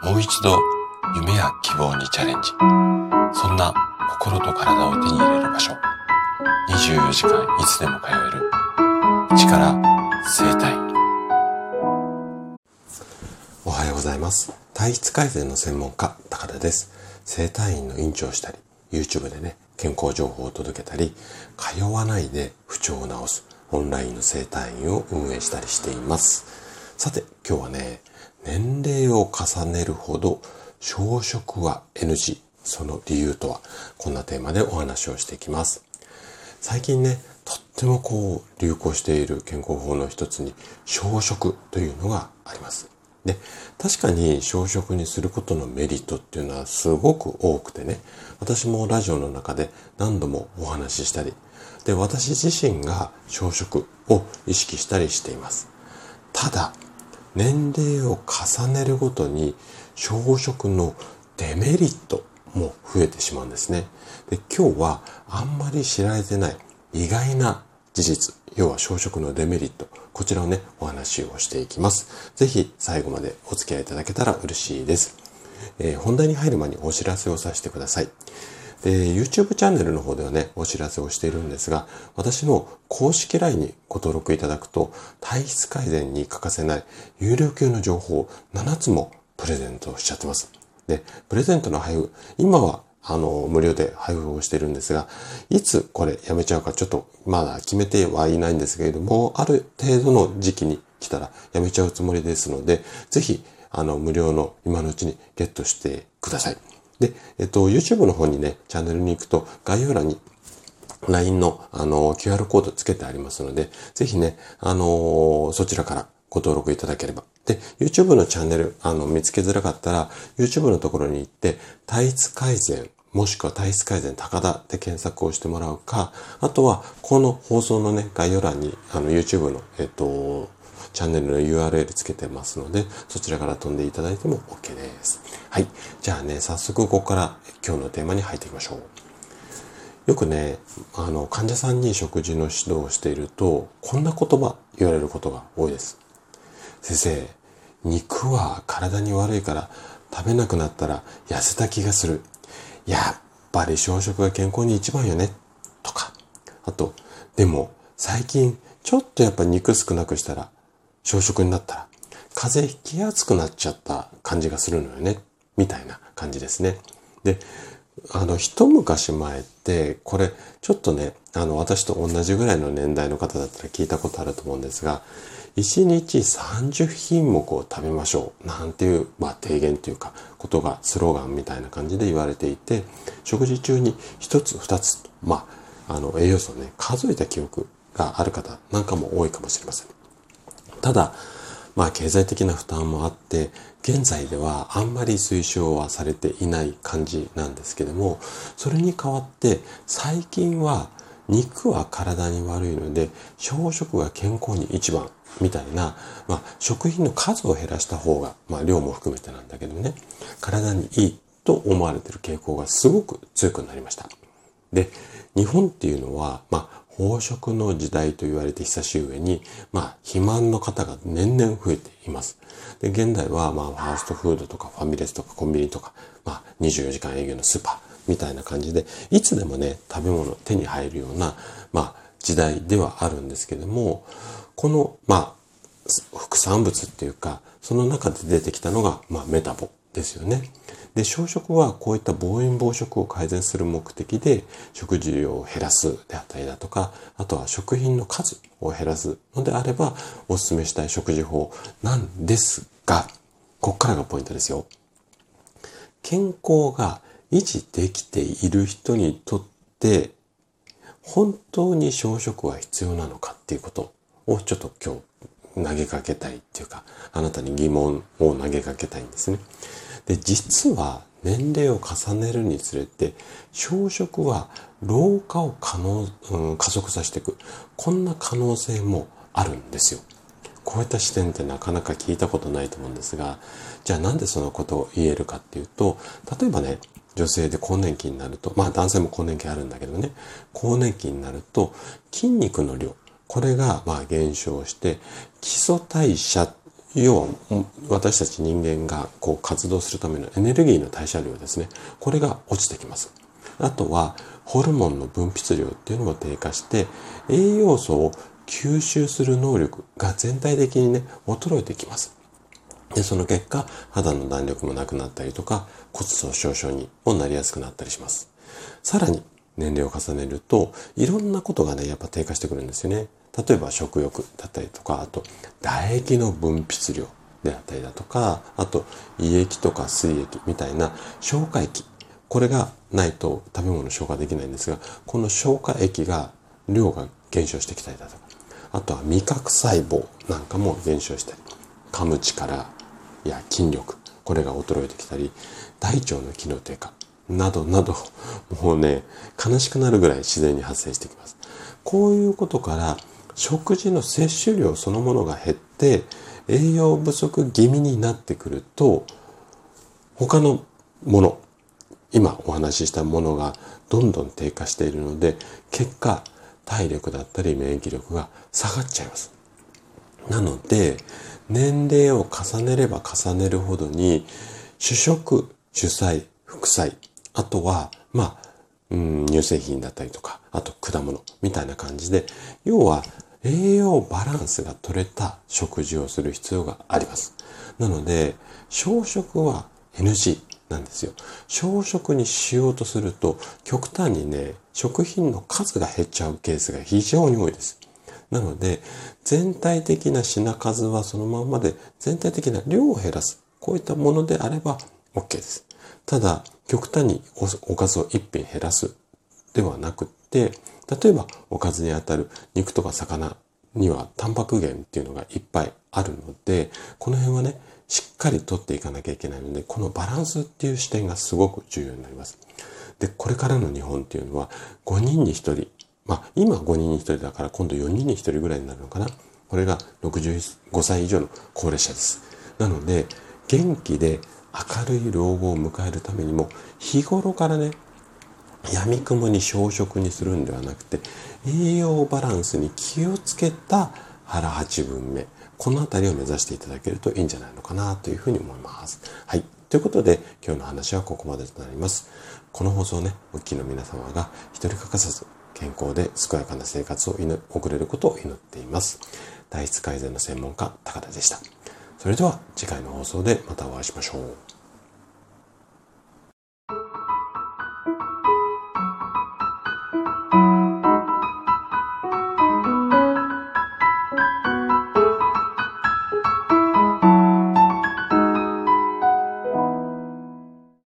もう一度夢や希望にチャレンジ。そんな心と体を手に入れる場所。24時間いつでも通える。力生体。おはようございます。体質改善の専門家、高田です。生体院の院長をしたり、YouTube でね、健康情報を届けたり、通わないで不調を治すオンラインの生体院を運営したりしています。さて、今日はね、年齢を重ねるほど小食は NG。その理由とは、こんなテーマでお話をしていきます。最近ね、とってもこう流行している健康法の一つに小食というのがあります。で、確かに小食にすることのメリットっていうのはすごく多くてね、私もラジオの中で何度もお話ししたり、で、私自身が小食を意識したりしています。ただ、年齢を重ねるごとに小食のデメリットも増えてしまうんですね。で今日はあんまり知られてない意外な事実、要は小食のデメリット、こちらをね、お話をしていきます。ぜひ最後までお付き合いいただけたら嬉しいです。えー、本題に入る前にお知らせをさせてください。で、YouTube チャンネルの方ではね、お知らせをしているんですが、私の公式 LINE にご登録いただくと、体質改善に欠かせない有料級の情報を7つもプレゼントしちゃってます。で、プレゼントの配布、今はあの、無料で配布をしているんですが、いつこれやめちゃうかちょっとまだ決めてはいないんですけれども、ある程度の時期に来たらやめちゃうつもりですので、ぜひ、あの、無料の今のうちにゲットしてください。で、えっと、YouTube の方にね、チャンネルに行くと概要欄に LINE のあの QR コードつけてありますので、ぜひね、あのそちらからご登録いただければ。で、YouTube のチャンネル、あの、見つけづらかったら、YouTube のところに行って、体質改善、もしくは体質改善高田で検索をしてもらうか、あとは、この放送のね、概要欄に、あの、YouTube の、えっと、チャンネルの URL つけてますので、そちらから飛んでいただいても OK です。はい。じゃあね、早速ここから今日のテーマに入っていきましょう。よくね、あの、患者さんに食事の指導をしていると、こんな言葉言われることが多いです。先生、肉は体に悪いから食べなくなったら痩せた気がする。やっぱり小食が健康に一番よね。とか。あと、でも最近ちょっとやっぱ肉少なくしたら小食になったら、風邪ひきやすくなっちゃった感じがするのよね。みたいな感じですね。で、あの、一昔前って、これ、ちょっとね、あの、私と同じぐらいの年代の方だったら聞いたことあると思うんですが、1日30品目を食べましょう。なんていう、まあ、提言というか、ことがスローガンみたいな感じで言われていて、食事中に1つ、2つ、まあ、あの、栄養素をね、数えた記憶がある方なんかも多いかもしれません。ただ、まあ経済的な負担もあって、現在ではあんまり推奨はされていない感じなんですけども、それに代わって最近は肉は体に悪いので、小食が健康に一番みたいな、まあ食品の数を減らした方が、まあ量も含めてなんだけどね、体にいいと思われてる傾向がすごく強くなりました。で、日本っていうのは、まあ飽食の時代と言われて久し上に、まあ、肥満の方が年々増えています。で、現代は、まあ、ファーストフードとかファミレスとかコンビニとか、まあ、24時間営業のスーパーみたいな感じで、いつでもね、食べ物手に入るような、まあ、時代ではあるんですけども、この、まあ、副産物っていうか、その中で出てきたのが、まあ、メタボですよね。で、小食はこういった暴飲暴食を改善する目的で食事量を減らすであったりだとか、あとは食品の数を減らすのであればお勧めしたい食事法なんですが、こっからがポイントですよ。健康が維持できている人にとって本当に小食は必要なのかっていうことをちょっと今日投げかけたいっていうか、あなたに疑問を投げかけたいんですね。で、実は年齢を重ねるにつれて、小食は老化を可能、うん、加速させていく。こんな可能性もあるんですよ。こういった視点ってなかなか聞いたことないと思うんですが、じゃあなんでそのことを言えるかっていうと、例えばね、女性で更年期になると、まあ男性も更年期あるんだけどね、更年期になると筋肉の量、これがまあ減少して基礎代謝っ要は私たち人間がこう活動するためのエネルギーの代謝量ですね。これが落ちてきます。あとはホルモンの分泌量っていうのも低下して栄養素を吸収する能力が全体的にね、衰えてきます。で、その結果、肌の弾力もなくなったりとか、骨粗鬆症にもなりやすくなったりします。さらに、年齢を重ねると、いろんなことがね、やっぱ低下してくるんですよね。例えば食欲だったりとか、あと、唾液の分泌量であったりだとか、あと、胃液とか水液みたいな消化液。これがないと食べ物消化できないんですが、この消化液が、量が減少してきたりだとか、あとは味覚細胞なんかも減少したり、噛む力や筋力、これが衰えてきたり、大腸の機能低下、などなど、もうね、悲しくなるぐらい自然に発生してきます。こういうことから、食事の摂取量そのものが減って、栄養不足気味になってくると、他のもの、今お話ししたものがどんどん低下しているので、結果、体力だったり免疫力が下がっちゃいます。なので、年齢を重ねれば重ねるほどに、主食、主菜、副菜、あとは、まあ、うん、乳製品だったりとか、あと果物みたいな感じで、要は栄養バランスが取れた食事をする必要があります。なので、小食は NG なんですよ。小食にしようとすると、極端にね、食品の数が減っちゃうケースが非常に多いです。なので、全体的な品数はそのままで、全体的な量を減らす。こういったものであれば OK です。ただ、極端におかずを一品減らすではなくって、例えばおかずにあたる肉とか魚にはタンパク源っていうのがいっぱいあるので、この辺はね、しっかりとっていかなきゃいけないので、このバランスっていう視点がすごく重要になります。で、これからの日本っていうのは5人に1人まあ、今5人に1人だから今度4人に1人ぐらいになるのかな。これが65歳以上の高齢者です。なので、元気で明るい老後を迎えるためにも、日頃からね、闇雲に小食にするんではなくて、栄養バランスに気をつけた腹八分目。このあたりを目指していただけるといいんじゃないのかなというふうに思います。はい。ということで、今日の話はここまでとなります。この放送ね、お聞きの皆様が一人欠かさず健康で健やかな生活を送れることを祈っています。体質改善の専門家、高田でした。それでは次回の放送でまたお会いしましょう。